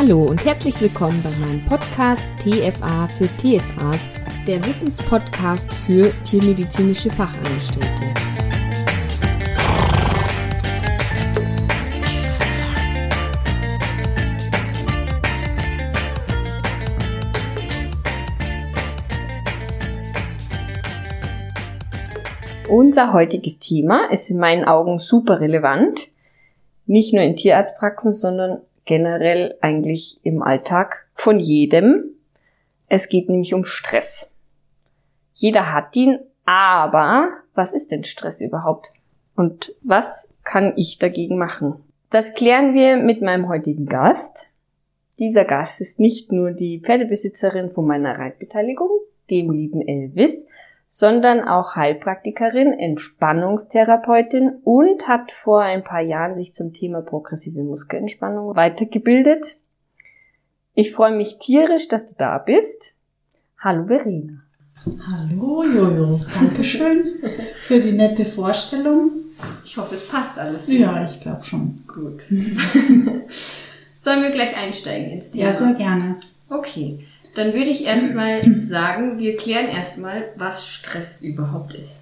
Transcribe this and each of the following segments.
Hallo und herzlich willkommen bei meinem Podcast TFA für TFAs, der Wissenspodcast für tiermedizinische Fachangestellte. Unser heutiges Thema ist in meinen Augen super relevant, nicht nur in Tierarztpraxen, sondern generell eigentlich im Alltag von jedem. Es geht nämlich um Stress. Jeder hat ihn, aber was ist denn Stress überhaupt? Und was kann ich dagegen machen? Das klären wir mit meinem heutigen Gast. Dieser Gast ist nicht nur die Pferdebesitzerin von meiner Reitbeteiligung, dem lieben Elvis, sondern auch Heilpraktikerin, Entspannungstherapeutin und hat vor ein paar Jahren sich zum Thema progressive Muskelentspannung weitergebildet. Ich freue mich tierisch, dass du da bist. Hallo Verena. Hallo Jojo, Dankeschön für die nette Vorstellung. Ich hoffe, es passt alles. Ja, ich glaube schon. Gut. Sollen wir gleich einsteigen ins Thema? Ja, sehr gerne. Okay. Dann würde ich erstmal sagen, wir klären erstmal, was Stress überhaupt ist.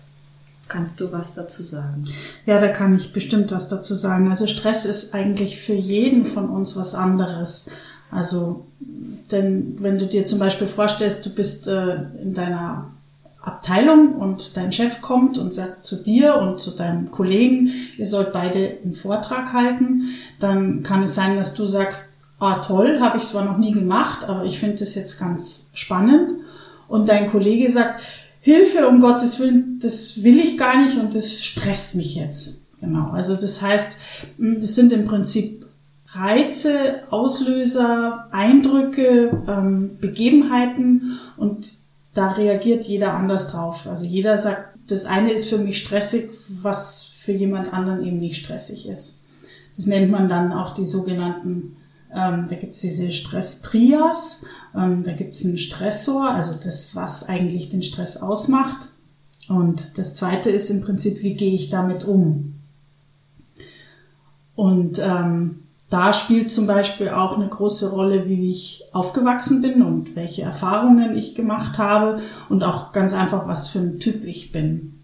Kannst du was dazu sagen? Ja, da kann ich bestimmt was dazu sagen. Also Stress ist eigentlich für jeden von uns was anderes. Also, denn wenn du dir zum Beispiel vorstellst, du bist äh, in deiner Abteilung und dein Chef kommt und sagt zu dir und zu deinem Kollegen, ihr sollt beide einen Vortrag halten, dann kann es sein, dass du sagst, ah toll, habe ich zwar noch nie gemacht, aber ich finde das jetzt ganz spannend. Und dein Kollege sagt, Hilfe, um Gottes Willen, das will ich gar nicht und das stresst mich jetzt. Genau, also das heißt, das sind im Prinzip Reize, Auslöser, Eindrücke, ähm, Begebenheiten und da reagiert jeder anders drauf. Also jeder sagt, das eine ist für mich stressig, was für jemand anderen eben nicht stressig ist. Das nennt man dann auch die sogenannten ähm, da gibt es diese Stress-Trias. Ähm, da gibt es einen Stressor, also das, was eigentlich den Stress ausmacht. Und das zweite ist im Prinzip, wie gehe ich damit um? Und ähm, da spielt zum Beispiel auch eine große Rolle, wie ich aufgewachsen bin und welche Erfahrungen ich gemacht habe und auch ganz einfach, was für ein Typ ich bin.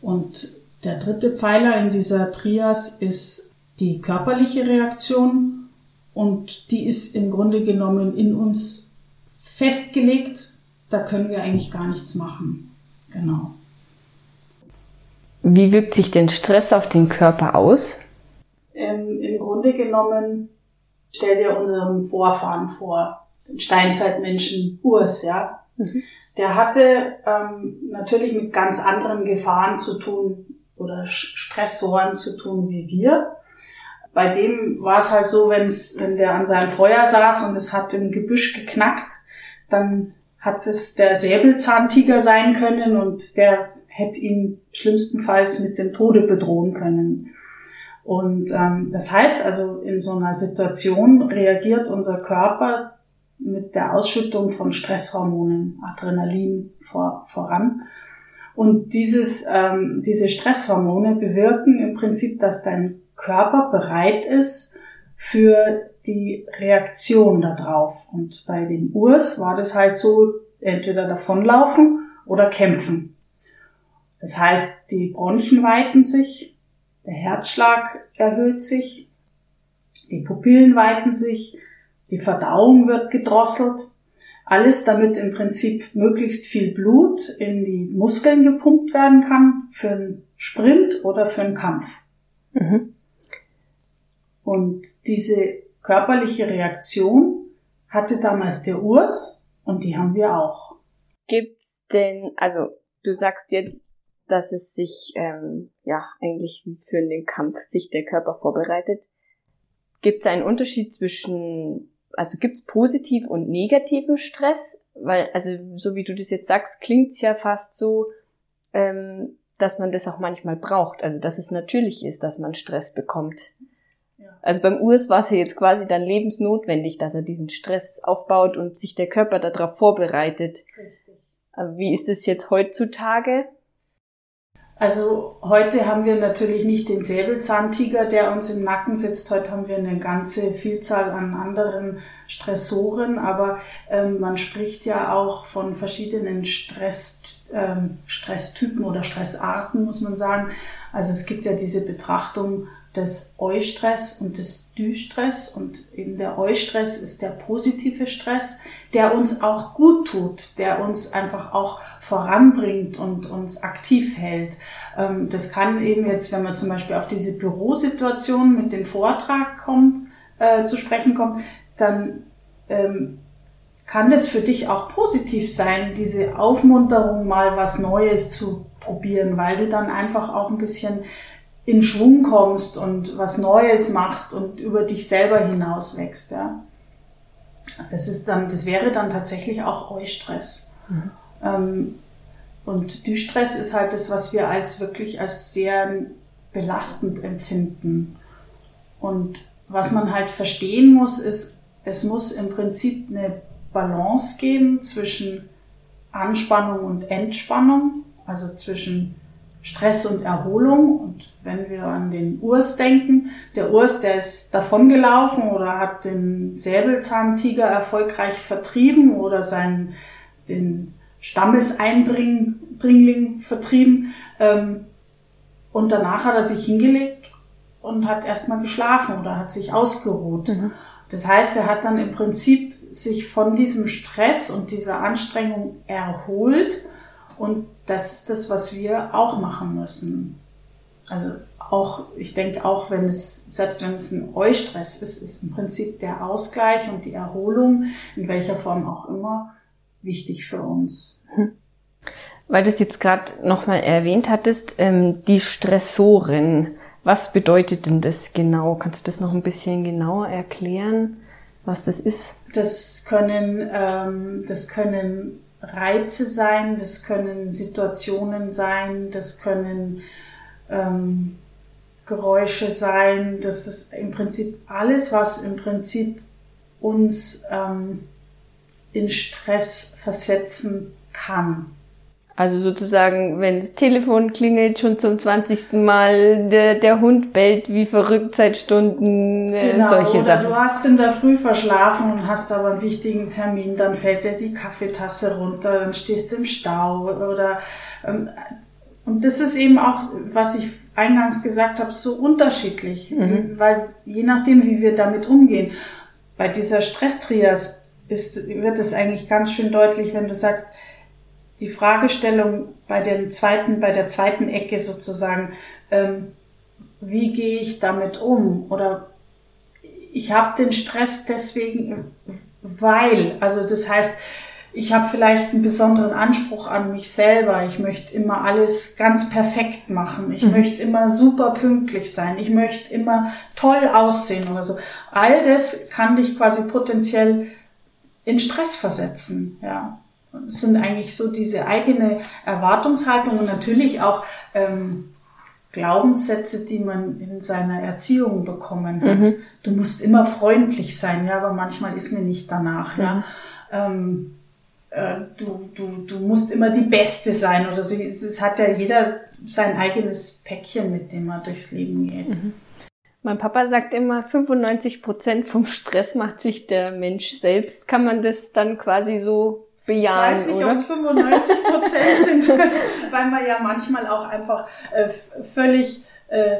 Und der dritte Pfeiler in dieser Trias ist die körperliche Reaktion und die ist im Grunde genommen in uns festgelegt. Da können wir eigentlich gar nichts machen. Genau. Wie wirkt sich denn Stress auf den Körper aus? Ähm, Im Grunde genommen stell dir unseren Vorfahren vor, den Steinzeitmenschen Urs, ja. Mhm. Der hatte ähm, natürlich mit ganz anderen Gefahren zu tun oder Stressoren zu tun wie wir bei dem war es halt so, wenn's, wenn der an seinem Feuer saß und es hat im Gebüsch geknackt, dann hat es der Säbelzahntiger sein können und der hätte ihn schlimmstenfalls mit dem Tode bedrohen können. Und ähm, das heißt also, in so einer Situation reagiert unser Körper mit der Ausschüttung von Stresshormonen, Adrenalin vor, voran. Und dieses, ähm, diese Stresshormone bewirken im Prinzip, dass dein Körper bereit ist für die Reaktion darauf. Und bei dem Urs war das halt so, entweder davonlaufen oder kämpfen. Das heißt, die Bronchien weiten sich, der Herzschlag erhöht sich, die Pupillen weiten sich, die Verdauung wird gedrosselt. Alles damit im Prinzip möglichst viel Blut in die Muskeln gepumpt werden kann für einen Sprint oder für einen Kampf. Mhm. Und diese körperliche Reaktion hatte damals der Urs und die haben wir auch. Gibt denn, also du sagst jetzt, dass es sich ähm, ja eigentlich für den Kampf sich der Körper vorbereitet. Gibt es einen Unterschied zwischen, also gibt es positiv und negativen Stress? Weil, also so wie du das jetzt sagst, klingt es ja fast so, ähm, dass man das auch manchmal braucht. Also dass es natürlich ist, dass man Stress bekommt. Also beim Urs war es ja jetzt quasi dann lebensnotwendig, dass er diesen Stress aufbaut und sich der Körper darauf vorbereitet. Richtig. Aber wie ist es jetzt heutzutage? Also heute haben wir natürlich nicht den Säbelzahntiger, der uns im Nacken sitzt. Heute haben wir eine ganze Vielzahl an anderen Stressoren, aber ähm, man spricht ja auch von verschiedenen Stress, ähm, Stresstypen oder Stressarten, muss man sagen. Also es gibt ja diese Betrachtung des Eustress und des Düstress und eben der Eustress ist der positive Stress, der uns auch gut tut, der uns einfach auch voranbringt und uns aktiv hält. Ähm, das kann eben jetzt, wenn man zum Beispiel auf diese Bürosituation mit dem Vortrag kommt, äh, zu sprechen kommt, dann ähm, kann das für dich auch positiv sein, diese Aufmunterung mal was Neues zu probieren, weil du dann einfach auch ein bisschen in Schwung kommst und was Neues machst und über dich selber hinaus wächst. Ja. Das ist dann, das wäre dann tatsächlich auch Eustress. Mhm. Ähm, und Düstress ist halt das, was wir als wirklich als sehr belastend empfinden. Und was man halt verstehen muss, ist, es muss im Prinzip eine Balance geben zwischen Anspannung und Entspannung, also zwischen Stress und Erholung. Und wenn wir an den Urs denken, der Urs, der ist davongelaufen oder hat den Säbelzahntiger erfolgreich vertrieben oder seinen, den Stammeseindringling vertrieben. Ähm, und danach hat er sich hingelegt und hat erstmal geschlafen oder hat sich ausgeruht. Mhm. Das heißt, er hat dann im Prinzip sich von diesem Stress und dieser Anstrengung erholt und das ist das, was wir auch machen müssen. Also auch, ich denke auch, wenn es, selbst wenn es ein Eustress ist, ist im Prinzip der Ausgleich und die Erholung, in welcher Form auch immer, wichtig für uns. Hm. Weil du es jetzt gerade nochmal erwähnt hattest, ähm, die Stressoren. Was bedeutet denn das genau? Kannst du das noch ein bisschen genauer erklären, was das ist? Das können, ähm, das können Reize sein, das können Situationen sein, das können ähm, Geräusche sein, das ist im Prinzip alles, was im Prinzip uns ähm, in Stress versetzen kann. Also sozusagen, wenn das Telefon klingelt, schon zum 20. Mal, der, der Hund bellt wie verrückt seit Stunden, äh, genau, solche oder Sachen. Du hast in der Früh verschlafen und hast aber einen wichtigen Termin, dann fällt dir die Kaffeetasse runter, dann stehst du im Stau oder ähm, und das ist eben auch, was ich eingangs gesagt habe, so unterschiedlich, mhm. weil je nachdem, wie wir damit umgehen. Bei dieser Stresstrias ist, wird es eigentlich ganz schön deutlich, wenn du sagst, die Fragestellung bei der zweiten, bei der zweiten Ecke sozusagen, ähm, wie gehe ich damit um? Oder ich habe den Stress deswegen, weil, also das heißt, ich habe vielleicht einen besonderen Anspruch an mich selber. Ich möchte immer alles ganz perfekt machen. Ich mhm. möchte immer super pünktlich sein. Ich möchte immer toll aussehen oder so. All das kann dich quasi potenziell in Stress versetzen, ja. Sind eigentlich so diese eigene Erwartungshaltung und natürlich auch ähm, Glaubenssätze, die man in seiner Erziehung bekommen hat. Mhm. Du musst immer freundlich sein, ja, aber manchmal ist mir nicht danach, mhm. ja. Ähm, äh, du, du, du musst immer die Beste sein oder so. Es hat ja jeder sein eigenes Päckchen, mit dem er durchs Leben geht. Mhm. Mein Papa sagt immer, 95 Prozent vom Stress macht sich der Mensch selbst. Kann man das dann quasi so bejahen, Ich weiß nicht, ob es 95 Prozent sind, weil man ja manchmal auch einfach äh, völlig äh,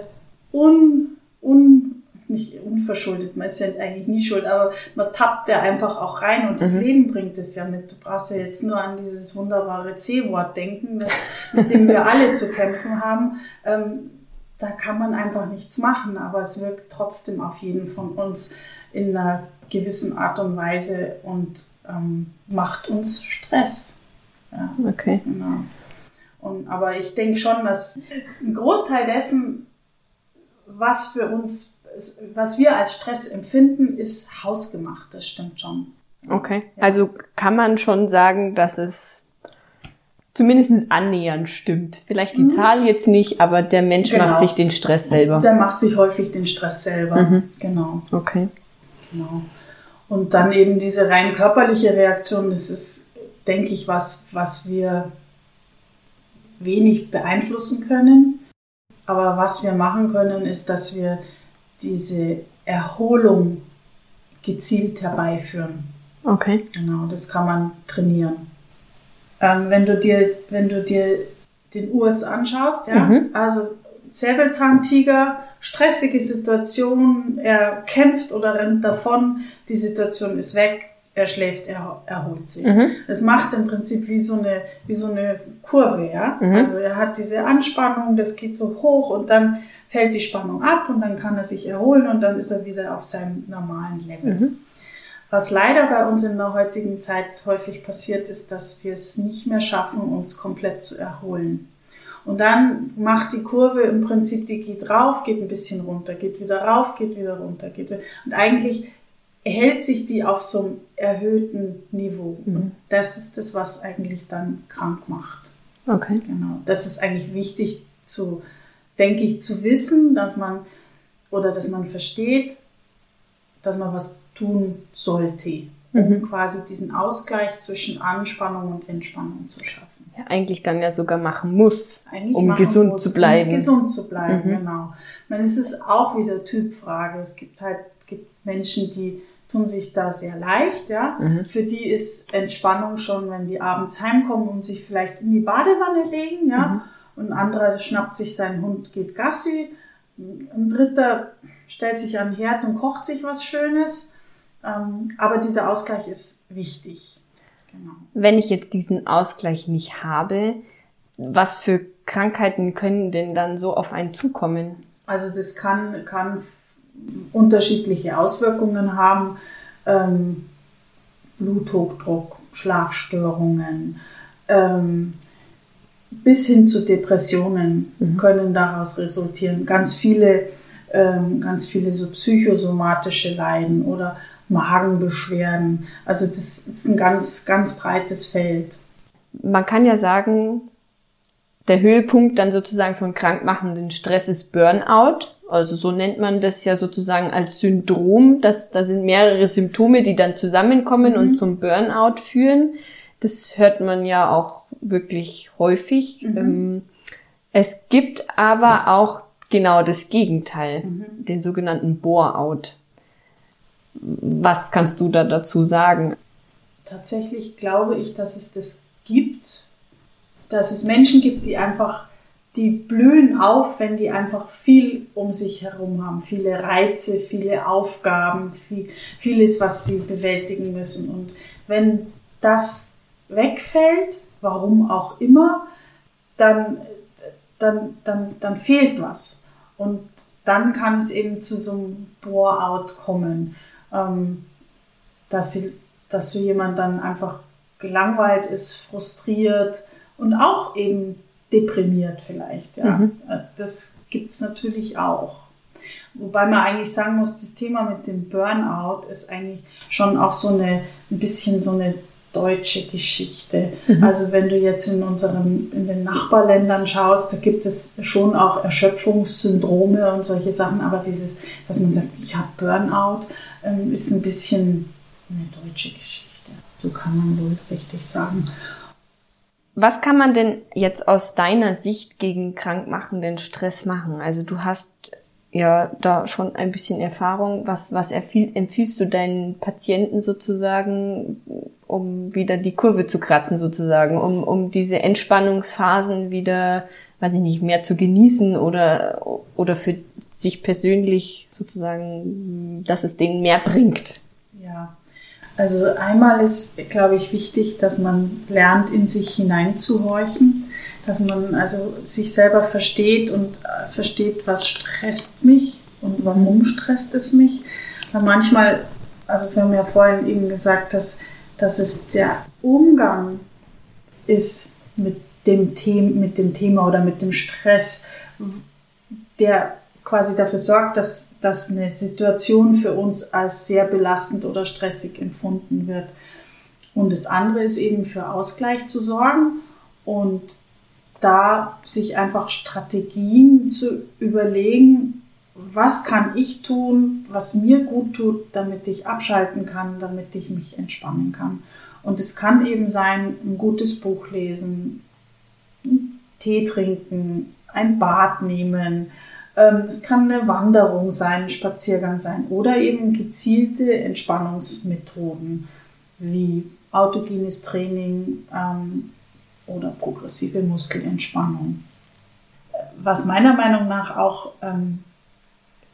un, un, nicht unverschuldet, man ist ja eigentlich nie schuld, aber man tappt ja einfach auch rein und das mhm. Leben bringt es ja mit. Du brauchst ja jetzt nur an dieses wunderbare C-Wort denken, mit dem wir alle zu kämpfen haben. Ähm, da kann man einfach nichts machen, aber es wirkt trotzdem auf jeden von uns in einer gewissen Art und Weise und ähm, macht uns Stress. Ja, okay. Genau. Und, aber ich denke schon, dass ein Großteil dessen, was für uns, was wir als Stress empfinden, ist hausgemacht. Das stimmt schon. Okay. Ja. Also kann man schon sagen, dass es zumindest annähernd stimmt. Vielleicht die mhm. Zahl jetzt nicht, aber der Mensch genau. macht sich den Stress selber. Der macht sich häufig den Stress selber. Mhm. Genau. Okay. Genau. Und dann eben diese rein körperliche Reaktion, das ist, denke ich, was, was wir wenig beeinflussen können. Aber was wir machen können, ist, dass wir diese Erholung gezielt herbeiführen. Okay. Genau, das kann man trainieren. Ähm, wenn du dir, wenn du dir den Urs anschaust, ja, mhm. also Säbelzahntiger, stressige Situation, er kämpft oder rennt davon, die Situation ist weg, er schläft, er erholt sich. Mhm. Es macht im Prinzip wie so eine, wie so eine Kurve, ja. Mhm. Also er hat diese Anspannung, das geht so hoch und dann fällt die Spannung ab und dann kann er sich erholen und dann ist er wieder auf seinem normalen Level. Mhm. Was leider bei uns in der heutigen Zeit häufig passiert, ist, dass wir es nicht mehr schaffen, uns komplett zu erholen. Und dann macht die Kurve im Prinzip, die geht rauf, geht ein bisschen runter, geht wieder rauf, geht wieder runter, geht wieder. Und eigentlich hält sich die auf so einem erhöhten Niveau. Mhm. Und das ist das, was eigentlich dann krank macht. Okay. Genau. Das ist eigentlich wichtig zu, denke ich, zu wissen, dass man oder dass man versteht, dass man was tun sollte, um mhm. quasi diesen Ausgleich zwischen Anspannung und Entspannung zu schaffen. Eigentlich dann ja sogar machen muss, eigentlich um machen gesund muss, zu bleiben. Um gesund zu bleiben, mhm. genau. Ich meine, es ist auch wieder Typfrage. Es gibt halt gibt Menschen, die tun sich da sehr leicht, ja. Mhm. Für die ist Entspannung schon, wenn die abends heimkommen und sich vielleicht in die Badewanne legen, ja. Mhm. Und ein anderer schnappt sich seinen Hund, geht Gassi. Ein dritter stellt sich an den Herd und kocht sich was Schönes. Ähm, aber dieser Ausgleich ist wichtig. Genau. Wenn ich jetzt diesen Ausgleich nicht habe, was für Krankheiten können denn dann so auf einen zukommen? Also das kann, kann unterschiedliche Auswirkungen haben. Ähm, Bluthochdruck, Schlafstörungen, ähm, bis hin zu Depressionen mhm. können daraus resultieren. Ganz viele, ähm, ganz viele so psychosomatische Leiden oder Magenbeschwerden. Also das ist ein ganz, ganz breites Feld. Man kann ja sagen, der Höhepunkt dann sozusagen von krankmachenden Stress ist Burnout. Also so nennt man das ja sozusagen als Syndrom. dass da sind mehrere Symptome, die dann zusammenkommen mhm. und zum Burnout führen. Das hört man ja auch wirklich häufig. Mhm. Ähm, es gibt aber auch genau das Gegenteil, mhm. den sogenannten Bore-out. Was kannst du da dazu sagen? Tatsächlich glaube ich, dass es das gibt, dass es Menschen gibt, die einfach, die blühen auf, wenn die einfach viel um sich herum haben, viele Reize, viele Aufgaben, viel, vieles, was sie bewältigen müssen. Und wenn das wegfällt, warum auch immer, dann, dann, dann, dann fehlt was. Und dann kann es eben zu so einem Bore-out kommen dass, sie, dass so jemand dann einfach gelangweilt ist, frustriert und auch eben deprimiert vielleicht. Ja. Mhm. Äh, das gibt's natürlich auch. Wobei man eigentlich sagen muss, das Thema mit dem Burnout ist eigentlich schon auch so eine, ein bisschen so eine deutsche Geschichte. Mhm. Also wenn du jetzt in unseren, in den Nachbarländern schaust, da gibt es schon auch Erschöpfungssyndrome und solche Sachen, aber dieses, dass man sagt, ich habe Burnout, ähm, ist ein bisschen eine deutsche Geschichte. So kann man wohl richtig sagen. Was kann man denn jetzt aus deiner Sicht gegen krankmachenden Stress machen? Also du hast ja da schon ein bisschen Erfahrung. Was, was empfiehlst du deinen Patienten sozusagen, um wieder die Kurve zu kratzen sozusagen, um, um diese Entspannungsphasen wieder, weiß ich nicht, mehr zu genießen oder, oder für sich persönlich sozusagen, dass es denen mehr bringt? Ja, also einmal ist, glaube ich, wichtig, dass man lernt, in sich hineinzuhorchen, dass man also sich selber versteht und äh, versteht, was stresst mich und warum stresst es mich. Weil manchmal, also wir haben ja vorhin eben gesagt, dass, dass es der Umgang ist mit dem, Thema, mit dem Thema oder mit dem Stress, der quasi dafür sorgt, dass, dass eine Situation für uns als sehr belastend oder stressig empfunden wird. Und das andere ist eben für Ausgleich zu sorgen und da sich einfach Strategien zu überlegen, was kann ich tun, was mir gut tut, damit ich abschalten kann, damit ich mich entspannen kann. Und es kann eben sein, ein gutes Buch lesen, Tee trinken, ein Bad nehmen. Ähm, es kann eine Wanderung sein, ein Spaziergang sein oder eben gezielte Entspannungsmethoden wie autogenes Training ähm, oder progressive Muskelentspannung. Was meiner Meinung nach auch ähm,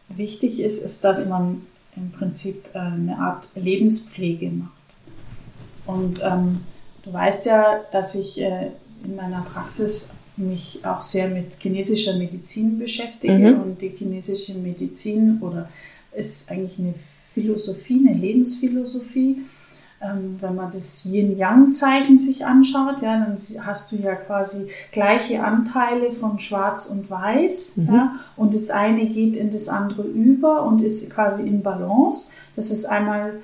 wichtig ist, ist, dass man im Prinzip äh, eine Art Lebenspflege macht. Und ähm, du weißt ja, dass ich äh, in meiner Praxis mich auch sehr mit chinesischer Medizin beschäftige mhm. und die chinesische Medizin oder ist eigentlich eine Philosophie, eine Lebensphilosophie ähm, wenn man das Yin-Yang-Zeichen sich anschaut, ja, dann hast du ja quasi gleiche Anteile von Schwarz und Weiß, mhm. ja, und das eine geht in das andere über und ist quasi in Balance. Das ist einmal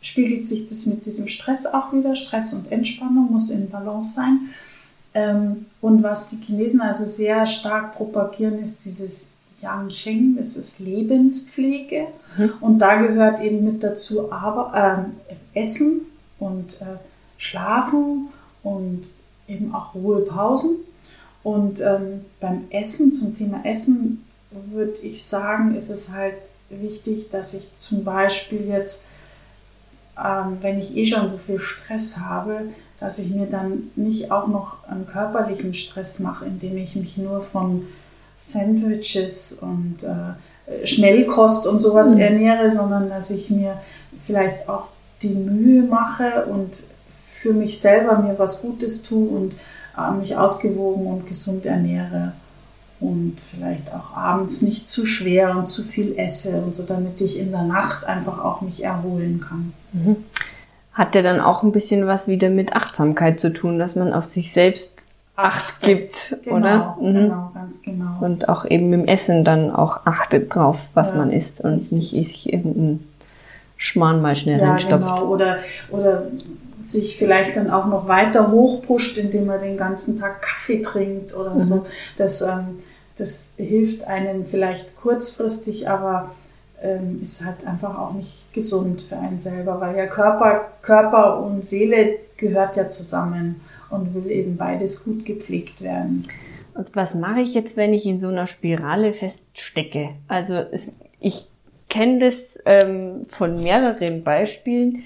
spiegelt sich das mit diesem Stress auch wieder. Stress und Entspannung muss in Balance sein. Ähm, und was die Chinesen also sehr stark propagieren, ist dieses Yang Cheng, das ist Lebenspflege. Mhm. Und da gehört eben mit dazu aber, äh, Essen und äh, Schlafen und eben auch Ruhepausen. Und ähm, beim Essen, zum Thema Essen, würde ich sagen, ist es halt wichtig, dass ich zum Beispiel jetzt, ähm, wenn ich eh schon so viel Stress habe, dass ich mir dann nicht auch noch einen körperlichen Stress mache, indem ich mich nur von Sandwiches und äh, Schnellkost und sowas mhm. ernähre, sondern dass ich mir vielleicht auch die Mühe mache und für mich selber mir was Gutes tue und äh, mich ausgewogen und gesund ernähre und vielleicht auch abends nicht zu schwer und zu viel esse und so, damit ich in der Nacht einfach auch mich erholen kann. Mhm. Hat der dann auch ein bisschen was wieder mit Achtsamkeit zu tun, dass man auf sich selbst Acht gibt, genau, oder? Mhm. Genau, ganz genau. Und auch eben im Essen dann auch achtet drauf, was ja. man isst und nicht sich irgendeinen Schmarrn mal schnell ja, reinstopft. Genau. Oder, oder sich vielleicht dann auch noch weiter hochpusht, indem man den ganzen Tag Kaffee trinkt oder mhm. so. Das, ähm, das hilft einem vielleicht kurzfristig, aber ähm, ist halt einfach auch nicht gesund für einen selber, weil ja Körper, Körper und Seele gehört ja zusammen und will eben beides gut gepflegt werden. Und was mache ich jetzt, wenn ich in so einer Spirale feststecke? Also es, ich kenne das ähm, von mehreren Beispielen,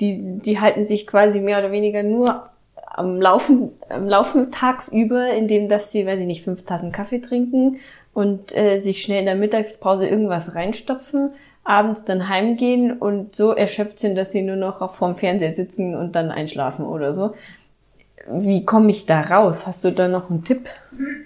die, die halten sich quasi mehr oder weniger nur am Laufen, am Laufen tagsüber, indem dass sie, weiß ich nicht, fünf Tassen Kaffee trinken und äh, sich schnell in der Mittagspause irgendwas reinstopfen, abends dann heimgehen und so erschöpft sind, dass sie nur noch vorm Fernseher sitzen und dann einschlafen oder so. Wie komme ich da raus? Hast du da noch einen Tipp?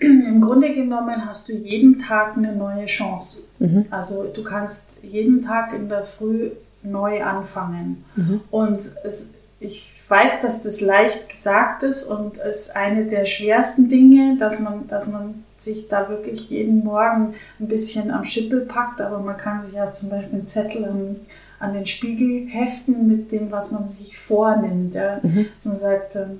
Im Grunde genommen hast du jeden Tag eine neue Chance. Mhm. Also du kannst jeden Tag in der Früh neu anfangen. Mhm. Und es, ich weiß, dass das leicht gesagt ist und es ist eine der schwersten Dinge, dass man, dass man sich da wirklich jeden Morgen ein bisschen am Schippel packt, aber man kann sich ja zum Beispiel einen Zettel an, an den Spiegel heften mit dem, was man sich vornimmt. Ja? Mhm. Dass man sagt, ähm,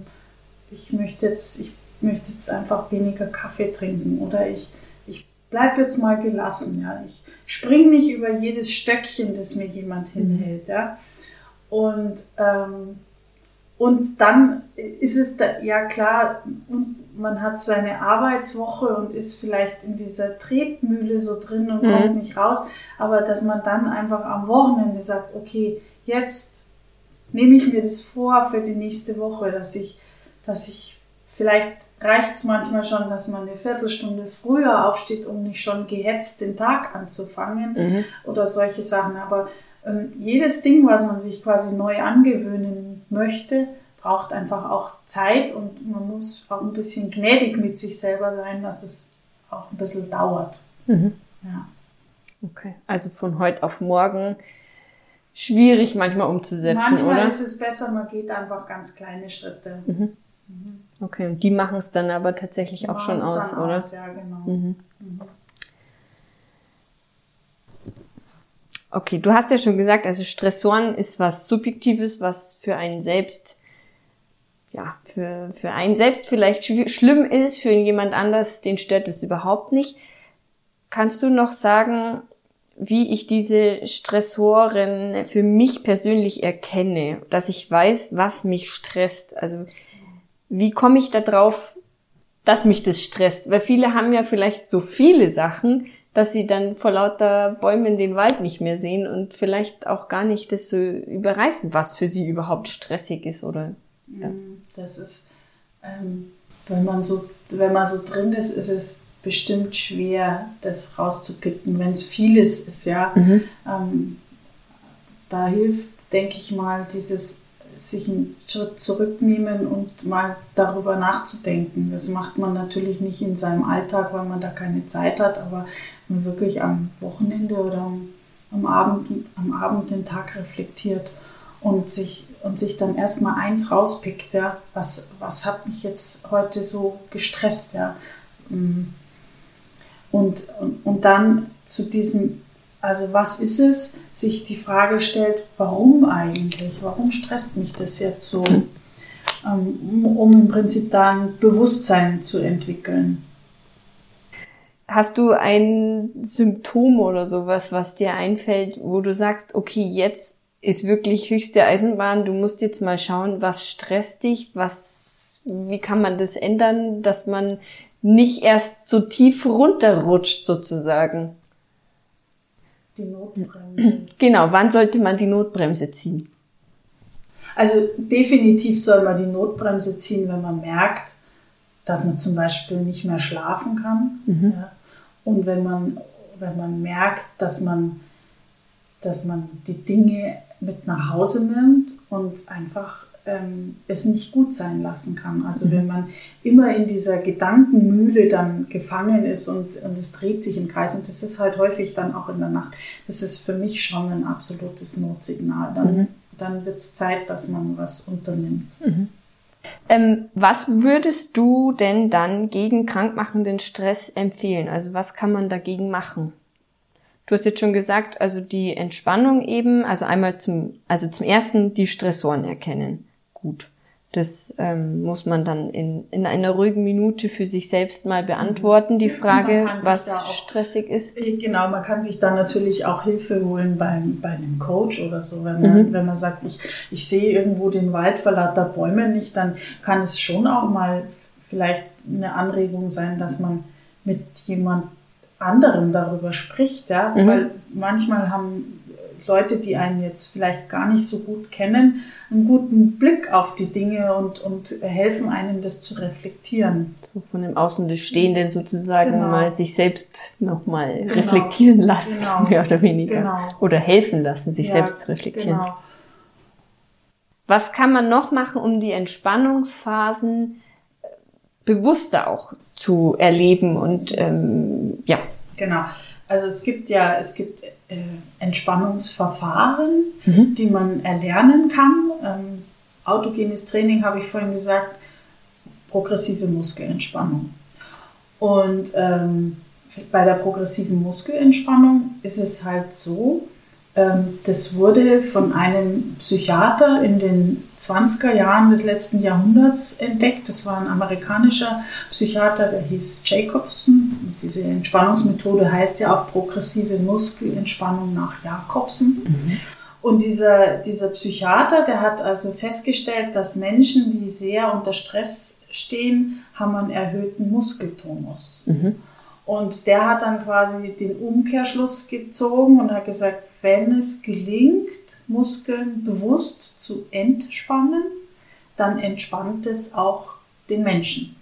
ich möchte jetzt, ich möchte jetzt einfach weniger Kaffee trinken oder ich, ich bleib jetzt mal gelassen, ja. Ich spring nicht über jedes Stöckchen, das mir jemand mhm. hinhält, ja. Und, ähm, und dann ist es da, ja klar, man hat seine Arbeitswoche und ist vielleicht in dieser Tretmühle so drin und mhm. kommt nicht raus, aber dass man dann einfach am Wochenende sagt, okay, jetzt nehme ich mir das vor für die nächste Woche, dass ich dass ich, vielleicht reicht es manchmal schon, dass man eine Viertelstunde früher aufsteht, um nicht schon gehetzt den Tag anzufangen mhm. oder solche Sachen. Aber ähm, jedes Ding, was man sich quasi neu angewöhnen möchte, braucht einfach auch Zeit und man muss auch ein bisschen gnädig mit sich selber sein, dass es auch ein bisschen dauert. Mhm. Ja. Okay, also von heute auf morgen schwierig manchmal umzusetzen, manchmal oder? Manchmal ist es besser, man geht einfach ganz kleine Schritte. Mhm. Okay, und die machen es dann aber tatsächlich die auch schon aus, oder? Aus, ja, genau. Mhm. Mhm. Okay, du hast ja schon gesagt, also Stressoren ist was Subjektives, was für einen selbst, ja, für, für einen selbst vielleicht schlimm ist, für jemand anders, den stört es überhaupt nicht. Kannst du noch sagen, wie ich diese Stressoren für mich persönlich erkenne, dass ich weiß, was mich stresst? Also wie komme ich da drauf, dass mich das stresst. Weil viele haben ja vielleicht so viele Sachen, dass sie dann vor lauter Bäumen den Wald nicht mehr sehen und vielleicht auch gar nicht das so überreißen, was für sie überhaupt stressig ist oder. Ja. Mm, das ist, ähm, wenn man so, wenn man so drin ist, ist es bestimmt schwer, das rauszupicken. Wenn es vieles ist, ja, mhm. ähm, da hilft, denke ich mal, dieses sich einen Schritt zurücknehmen und mal darüber nachzudenken. Das macht man natürlich nicht in seinem Alltag, weil man da keine Zeit hat, aber man wirklich am Wochenende oder am, am Abend, am Abend den Tag reflektiert und sich, und sich dann erstmal eins rauspickt, ja, was, was hat mich jetzt heute so gestresst, ja. Mm. Und, und, und dann zu diesem also was ist es, sich die Frage stellt, warum eigentlich? Warum stresst mich das jetzt so? Ähm, um, im Prinzip dann Bewusstsein zu entwickeln. Hast du ein Symptom oder sowas, was dir einfällt, wo du sagst, okay, jetzt ist wirklich höchste Eisenbahn, du musst jetzt mal schauen, was stresst dich, was, wie kann man das ändern, dass man nicht erst so tief runterrutscht sozusagen? Die Notbremse. Genau, wann sollte man die Notbremse ziehen? Also definitiv soll man die Notbremse ziehen, wenn man merkt, dass man zum Beispiel nicht mehr schlafen kann. Mhm. Ja. Und wenn man, wenn man merkt, dass man, dass man die Dinge mit nach Hause nimmt und einfach ähm, es nicht gut sein lassen kann. Also mhm. wenn man immer in dieser Gedankenmühle dann gefangen ist und, und es dreht sich im Kreis und das ist halt häufig dann auch in der Nacht, das ist für mich schon ein absolutes Notsignal. Dann, mhm. dann wird es Zeit, dass man was unternimmt. Mhm. Ähm, was würdest du denn dann gegen krankmachenden Stress empfehlen? Also was kann man dagegen machen? Du hast jetzt schon gesagt, also die Entspannung eben, also einmal zum, also zum ersten die Stressoren erkennen gut. Das ähm, muss man dann in, in einer ruhigen Minute für sich selbst mal beantworten, die Frage, was auch, stressig ist. Äh, genau, man kann sich da natürlich auch Hilfe holen beim, bei einem Coach oder so. Wenn man, mhm. wenn man sagt, ich, ich sehe irgendwo den Wald vor lauter Bäumen nicht, dann kann es schon auch mal vielleicht eine Anregung sein, dass man mit jemand anderem darüber spricht, ja, mhm. weil manchmal haben Leute, die einen jetzt vielleicht gar nicht so gut kennen, einen guten Blick auf die Dinge und, und helfen einem, das zu reflektieren. So von dem Außen des Stehenden sozusagen genau. mal sich selbst nochmal genau. reflektieren lassen, genau. mehr oder weniger. Genau. Oder helfen lassen, sich ja, selbst zu reflektieren. Genau. Was kann man noch machen, um die Entspannungsphasen äh, bewusster auch zu erleben und ähm, ja. Genau. Also es gibt ja, es gibt äh, Entspannungsverfahren, mhm. die man erlernen kann. Ähm, autogenes Training habe ich vorhin gesagt, progressive Muskelentspannung. Und ähm, bei der progressiven Muskelentspannung ist es halt so, das wurde von einem Psychiater in den 20er Jahren des letzten Jahrhunderts entdeckt. Das war ein amerikanischer Psychiater, der hieß Jacobson. Diese Entspannungsmethode heißt ja auch progressive Muskelentspannung nach Jacobsen. Mhm. Und dieser, dieser Psychiater, der hat also festgestellt, dass Menschen, die sehr unter Stress stehen, haben einen erhöhten Muskeltonus. Mhm. Und der hat dann quasi den Umkehrschluss gezogen und hat gesagt, wenn es gelingt, Muskeln bewusst zu entspannen, dann entspannt es auch den Menschen.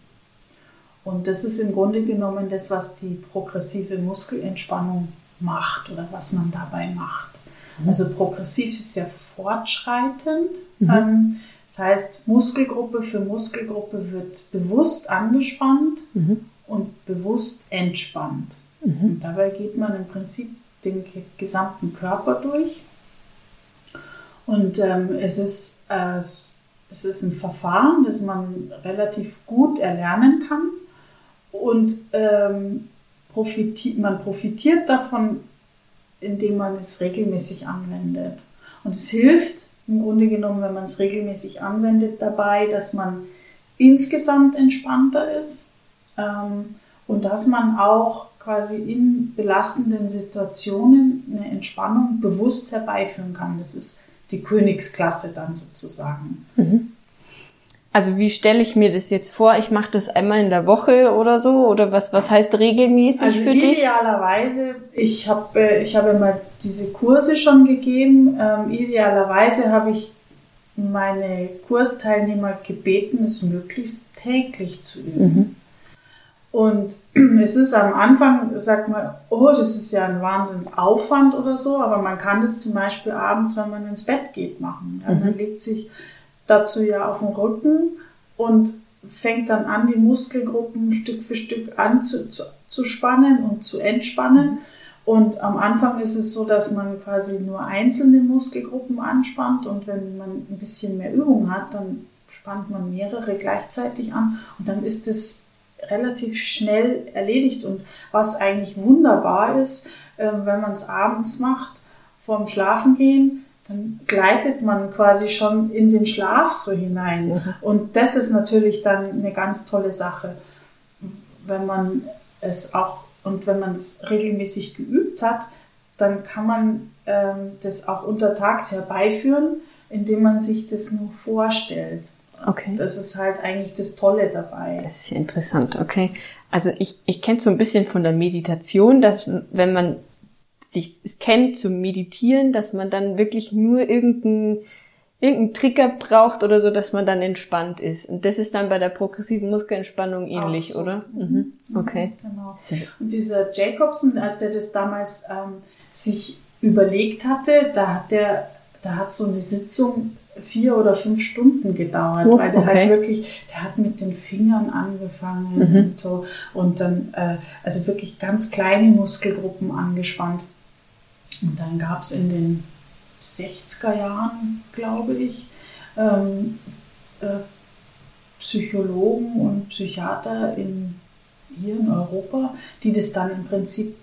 Und das ist im Grunde genommen das, was die progressive Muskelentspannung macht oder was man dabei macht. Mhm. Also progressiv ist ja fortschreitend. Mhm. Ähm, das heißt, Muskelgruppe für Muskelgruppe wird bewusst angespannt mhm und bewusst entspannt. Mhm. Und dabei geht man im Prinzip den gesamten Körper durch. Und ähm, es, ist, äh, es ist ein Verfahren, das man relativ gut erlernen kann. Und ähm, profitiert, man profitiert davon, indem man es regelmäßig anwendet. Und es hilft im Grunde genommen, wenn man es regelmäßig anwendet, dabei, dass man insgesamt entspannter ist ähm, und dass man auch quasi in belastenden Situationen eine Entspannung bewusst herbeiführen kann. Das ist die Königsklasse dann sozusagen. Mhm. Also wie stelle ich mir das jetzt vor? Ich mache das einmal in der Woche oder so? Oder was, was heißt regelmäßig also für dich? Idealerweise, ich habe äh, ich hab mal diese Kurse schon gegeben. Ähm, idealerweise habe ich meine Kursteilnehmer gebeten, es möglichst täglich zu üben. Mhm. Und es ist am Anfang, sagt man, oh, das ist ja ein Wahnsinnsaufwand oder so, aber man kann das zum Beispiel abends, wenn man ins Bett geht, machen. Ja, mhm. Man legt sich dazu ja auf den Rücken und fängt dann an, die Muskelgruppen Stück für Stück an zu, zu, zu spannen und zu entspannen. Und am Anfang ist es so, dass man quasi nur einzelne Muskelgruppen anspannt und wenn man ein bisschen mehr Übung hat, dann spannt man mehrere gleichzeitig an und dann ist es relativ schnell erledigt. Und was eigentlich wunderbar ist, äh, wenn man es abends macht, vorm Schlafengehen, dann gleitet man quasi schon in den Schlaf so hinein. Mhm. Und das ist natürlich dann eine ganz tolle Sache, wenn man es auch und wenn man es regelmäßig geübt hat, dann kann man ähm, das auch untertags herbeiführen, indem man sich das nur vorstellt. Okay. Das ist halt eigentlich das Tolle dabei. Das ist ja interessant, okay. Also ich, ich kenne so ein bisschen von der Meditation, dass wenn man sich kennt zu meditieren, dass man dann wirklich nur irgendeinen irgendeinen Trigger braucht oder so, dass man dann entspannt ist. Und das ist dann bei der progressiven Muskelentspannung ähnlich, so. oder? Mhm. mhm. Okay. Genau. Und dieser Jacobson, als der das damals ähm, sich überlegt hatte, da hat der, da hat so eine Sitzung vier oder fünf Stunden gedauert, oh, weil der halt okay. halt wirklich, der hat mit den Fingern angefangen mhm. und so und dann äh, also wirklich ganz kleine Muskelgruppen angespannt. Und dann gab es in den 60er Jahren, glaube ich, ähm, äh, Psychologen und Psychiater in, hier in Europa, die das dann im Prinzip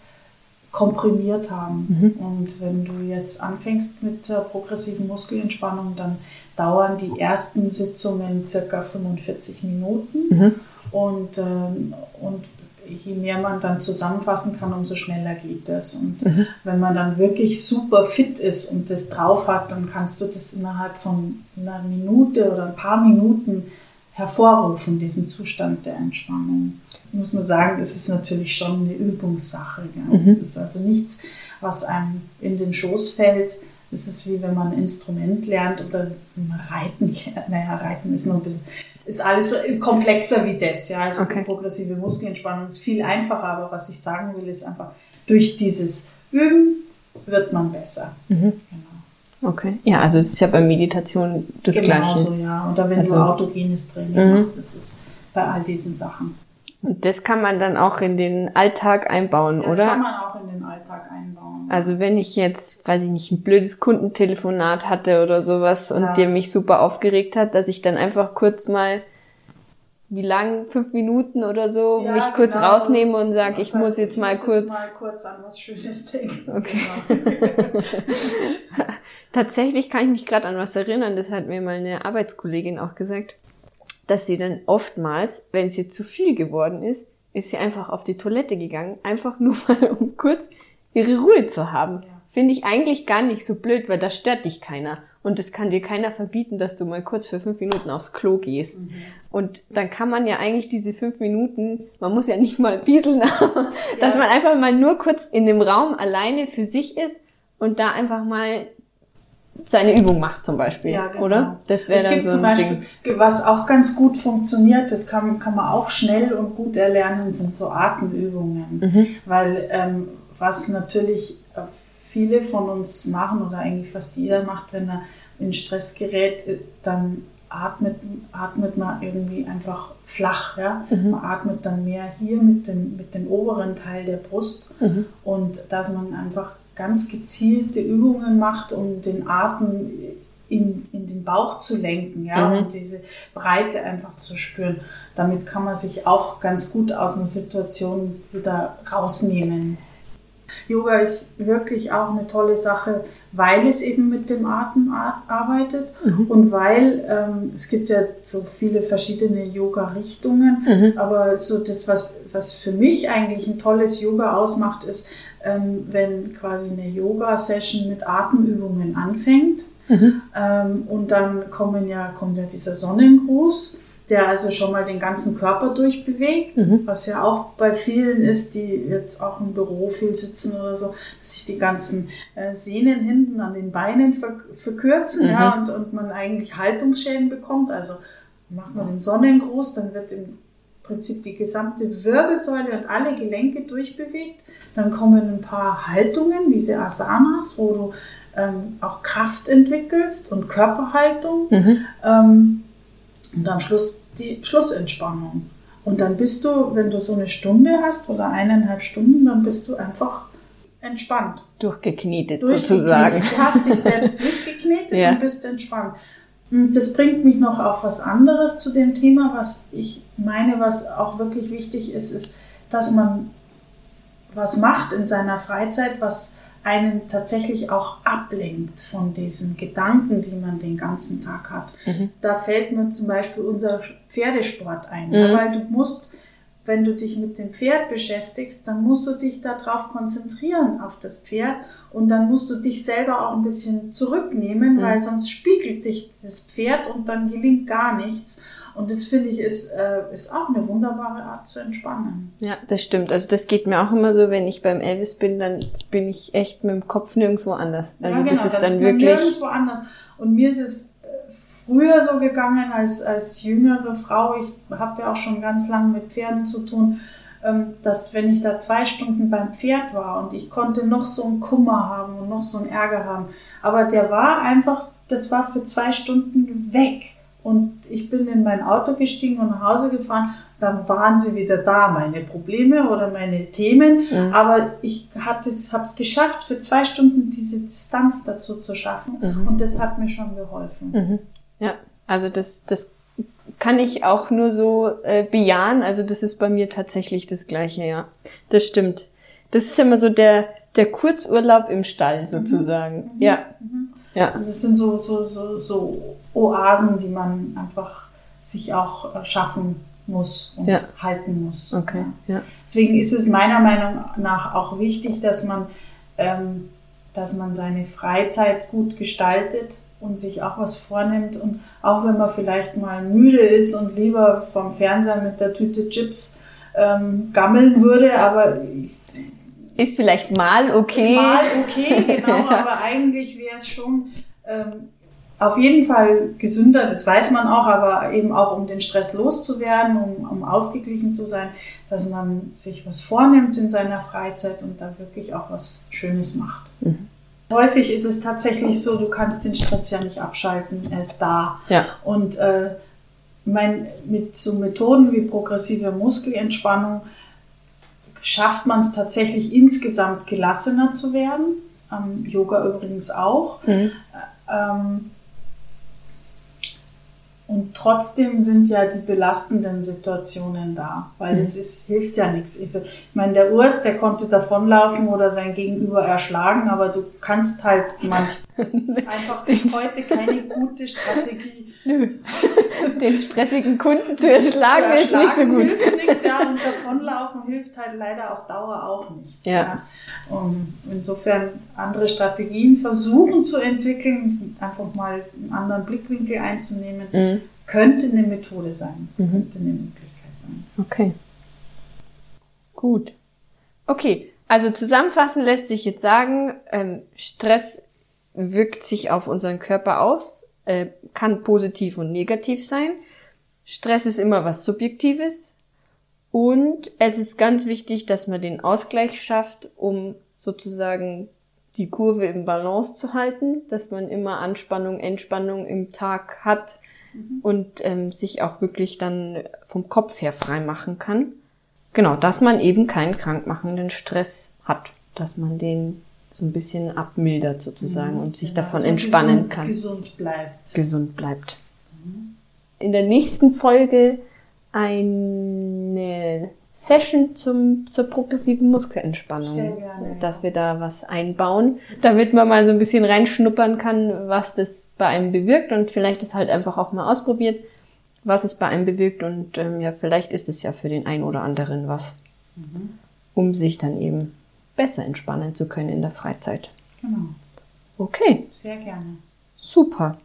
komprimiert haben. Mhm. Und wenn du jetzt anfängst mit der progressiven Muskelentspannung, dann dauern die ersten Sitzungen circa 45 Minuten. Mhm. Und, ähm, und je mehr man dann zusammenfassen kann, umso schneller geht das. Und mhm. wenn man dann wirklich super fit ist und das drauf hat, dann kannst du das innerhalb von einer Minute oder ein paar Minuten hervorrufen, diesen Zustand der Entspannung. Muss man sagen, es ist natürlich schon eine Übungssache. Mhm. Es ist also nichts, was einem in den Schoß fällt. Es ist wie wenn man ein Instrument lernt oder Reiten. Naja, Reiten ist noch ein bisschen ist alles komplexer wie das. Ja, also okay. progressive Muskelentspannung ist viel einfacher, aber was ich sagen will, ist einfach, durch dieses Üben wird man besser. Mhm. Genau. Okay. Ja, also es ist ja bei Meditation das genau Gleiche. So, ja. Oder wenn also, du autogenes Training mhm. machst, das ist bei all diesen Sachen. Und das kann man dann auch in den Alltag einbauen, das oder? Das kann man auch in den Alltag einbauen. Also wenn ich jetzt, weiß ich nicht, ein blödes Kundentelefonat hatte oder sowas und ja. der mich super aufgeregt hat, dass ich dann einfach kurz mal, wie lang, fünf Minuten oder so, ja, mich genau. kurz rausnehme und sage, ich muss jetzt mal kurz... Jetzt mal kurz an was Schönes denken. Okay. Genau. Tatsächlich kann ich mich gerade an was erinnern, das hat mir meine Arbeitskollegin auch gesagt dass sie dann oftmals, wenn sie zu viel geworden ist, ist sie einfach auf die Toilette gegangen, einfach nur mal, um kurz ihre Ruhe zu haben. Ja. Finde ich eigentlich gar nicht so blöd, weil da stört dich keiner. Und es kann dir keiner verbieten, dass du mal kurz für fünf Minuten aufs Klo gehst. Mhm. Und dann kann man ja eigentlich diese fünf Minuten, man muss ja nicht mal pieseln, ja. dass man einfach mal nur kurz in dem Raum alleine für sich ist und da einfach mal seine Übung macht zum Beispiel, ja, genau. oder? Das wäre dann gibt so ein zum Beispiel, Ding. Was auch ganz gut funktioniert, das kann, kann man auch schnell und gut erlernen, sind so Atemübungen. Mhm. Weil ähm, was natürlich äh, viele von uns machen oder eigentlich fast jeder macht, wenn er in Stress gerät, äh, dann atmet, atmet man irgendwie einfach flach. Ja? Mhm. Man atmet dann mehr hier mit dem, mit dem oberen Teil der Brust mhm. und dass man einfach ganz gezielte Übungen macht, um den Atem in, in den Bauch zu lenken, ja, mhm. und diese Breite einfach zu spüren. Damit kann man sich auch ganz gut aus einer Situation wieder rausnehmen. Yoga ist wirklich auch eine tolle Sache, weil es eben mit dem Atem arbeitet mhm. und weil ähm, es gibt ja so viele verschiedene Yoga-Richtungen, mhm. aber so das, was, was für mich eigentlich ein tolles Yoga ausmacht, ist, ähm, wenn quasi eine Yoga-Session mit Atemübungen anfängt. Mhm. Ähm, und dann kommen ja, kommt ja dieser Sonnengruß der also schon mal den ganzen Körper durchbewegt, mhm. was ja auch bei vielen ist, die jetzt auch im Büro viel sitzen oder so, dass sich die ganzen äh, Sehnen hinten an den Beinen ver verkürzen, mhm. ja, und, und man eigentlich Haltungsschäden bekommt. Also macht man den Sonnengruß, dann wird im Prinzip die gesamte Wirbelsäule und alle Gelenke durchbewegt. Dann kommen ein paar Haltungen, diese Asanas, wo du ähm, auch Kraft entwickelst und Körperhaltung. Mhm. Ähm, und am Schluss die Schlussentspannung. Und dann bist du, wenn du so eine Stunde hast oder eineinhalb Stunden, dann bist du einfach entspannt. Durchgeknetet, durchgeknetet. sozusagen. Du hast dich selbst durchgeknetet ja. und bist entspannt. Und das bringt mich noch auf was anderes zu dem Thema, was ich meine, was auch wirklich wichtig ist, ist, dass man was macht in seiner Freizeit, was einen tatsächlich auch ablenkt von diesen Gedanken, die man den ganzen Tag hat. Mhm. Da fällt mir zum Beispiel unser Pferdesport ein, mhm. weil du musst, wenn du dich mit dem Pferd beschäftigst, dann musst du dich darauf konzentrieren, auf das Pferd und dann musst du dich selber auch ein bisschen zurücknehmen, mhm. weil sonst spiegelt dich das Pferd und dann gelingt gar nichts. Und das finde ich ist, äh, ist auch eine wunderbare Art zu entspannen. Ja, das stimmt. Also das geht mir auch immer so, wenn ich beim Elvis bin, dann bin ich echt mit dem Kopf nirgendwo anders. Also ja, genau, das ist dann, dann ist wirklich nirgendwo anders. Und mir ist es äh, früher so gegangen als, als jüngere Frau, ich habe ja auch schon ganz lange mit Pferden zu tun, ähm, dass wenn ich da zwei Stunden beim Pferd war und ich konnte noch so einen Kummer haben und noch so einen Ärger haben, aber der war einfach, das war für zwei Stunden weg. Und ich bin in mein Auto gestiegen und nach Hause gefahren. Dann waren sie wieder da, meine Probleme oder meine Themen. Mhm. Aber ich habe es geschafft, für zwei Stunden diese Distanz dazu zu schaffen. Mhm. Und das hat mir schon geholfen. Mhm. Ja, also das, das kann ich auch nur so äh, bejahen. Also das ist bei mir tatsächlich das Gleiche, ja. Das stimmt. Das ist immer so der, der Kurzurlaub im Stall sozusagen. Mhm. Ja. Mhm. Ja. Und das sind so, so, so, so Oasen, die man einfach sich auch äh, schaffen muss und ja. halten muss. Okay. Ja. Deswegen ist es meiner Meinung nach auch wichtig, dass man, ähm, dass man seine Freizeit gut gestaltet und sich auch was vornimmt und auch wenn man vielleicht mal müde ist und lieber vom Fernseher mit der Tüte Chips ähm, gammeln würde, aber ich, ist vielleicht mal okay. Ist mal okay, genau, aber eigentlich wäre es schon ähm, auf jeden Fall gesünder, das weiß man auch, aber eben auch um den Stress loszuwerden, um, um ausgeglichen zu sein, dass man sich was vornimmt in seiner Freizeit und da wirklich auch was Schönes macht. Mhm. Häufig ist es tatsächlich so, du kannst den Stress ja nicht abschalten, er ist da. Ja. Und äh, mein, mit so Methoden wie progressive Muskelentspannung schafft man es tatsächlich insgesamt gelassener zu werden. Am Yoga übrigens auch. Mhm. Ähm, und trotzdem sind ja die belastenden Situationen da, weil mhm. ist, hilft ja nichts. Ich, ich meine, der Urs, der konnte davonlaufen oder sein Gegenüber erschlagen, aber du kannst halt manchmal, das ist einfach heute keine gute Strategie. Nö. Den stressigen Kunden zu erschlagen, zu erschlagen ist nicht so gut. Hilft nichts, ja, und davonlaufen hilft halt leider auf Dauer auch nichts. Ja. ja. Und insofern andere Strategien versuchen zu entwickeln, einfach mal einen anderen Blickwinkel einzunehmen. Mhm könnte eine Methode sein, mhm. könnte eine Möglichkeit sein. Okay. Gut. Okay, also zusammenfassend lässt sich jetzt sagen, ähm, Stress wirkt sich auf unseren Körper aus, äh, kann positiv und negativ sein. Stress ist immer was Subjektives und es ist ganz wichtig, dass man den Ausgleich schafft, um sozusagen die Kurve im Balance zu halten, dass man immer Anspannung, Entspannung im Tag hat, mhm. und ähm, sich auch wirklich dann vom Kopf her frei machen kann. Genau, dass man eben keinen krankmachenden Stress hat, dass man den so ein bisschen abmildert sozusagen mhm, und sich genau, davon entspannen gesund, kann. Gesund bleibt. Gesund bleibt. Mhm. In der nächsten Folge eine Session zum, zur progressiven Muskelentspannung. Sehr gerne, dass ja. wir da was einbauen, damit man mal so ein bisschen reinschnuppern kann, was das bei einem bewirkt und vielleicht ist halt einfach auch mal ausprobiert, was es bei einem bewirkt und ähm, ja, vielleicht ist es ja für den einen oder anderen was, mhm. um sich dann eben besser entspannen zu können in der Freizeit. Genau. Okay, Sehr gerne. super.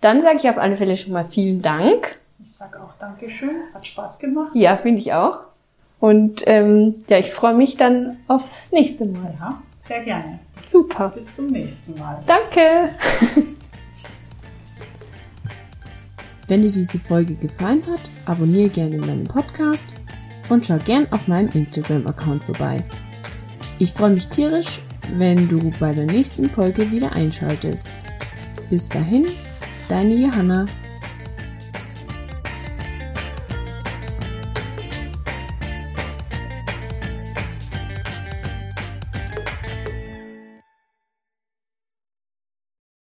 Dann sage ich auf alle Fälle schon mal vielen Dank. Ich sage auch Dankeschön. Hat Spaß gemacht. Ja, finde ich auch. Und ähm, ja, ich freue mich dann aufs nächste Mal. Ja, sehr gerne. Super. Bis zum nächsten Mal. Danke. Wenn dir diese Folge gefallen hat, abonniere gerne meinen Podcast und schau gern auf meinem Instagram-Account vorbei. Ich freue mich tierisch, wenn du bei der nächsten Folge wieder einschaltest. Bis dahin, deine Johanna.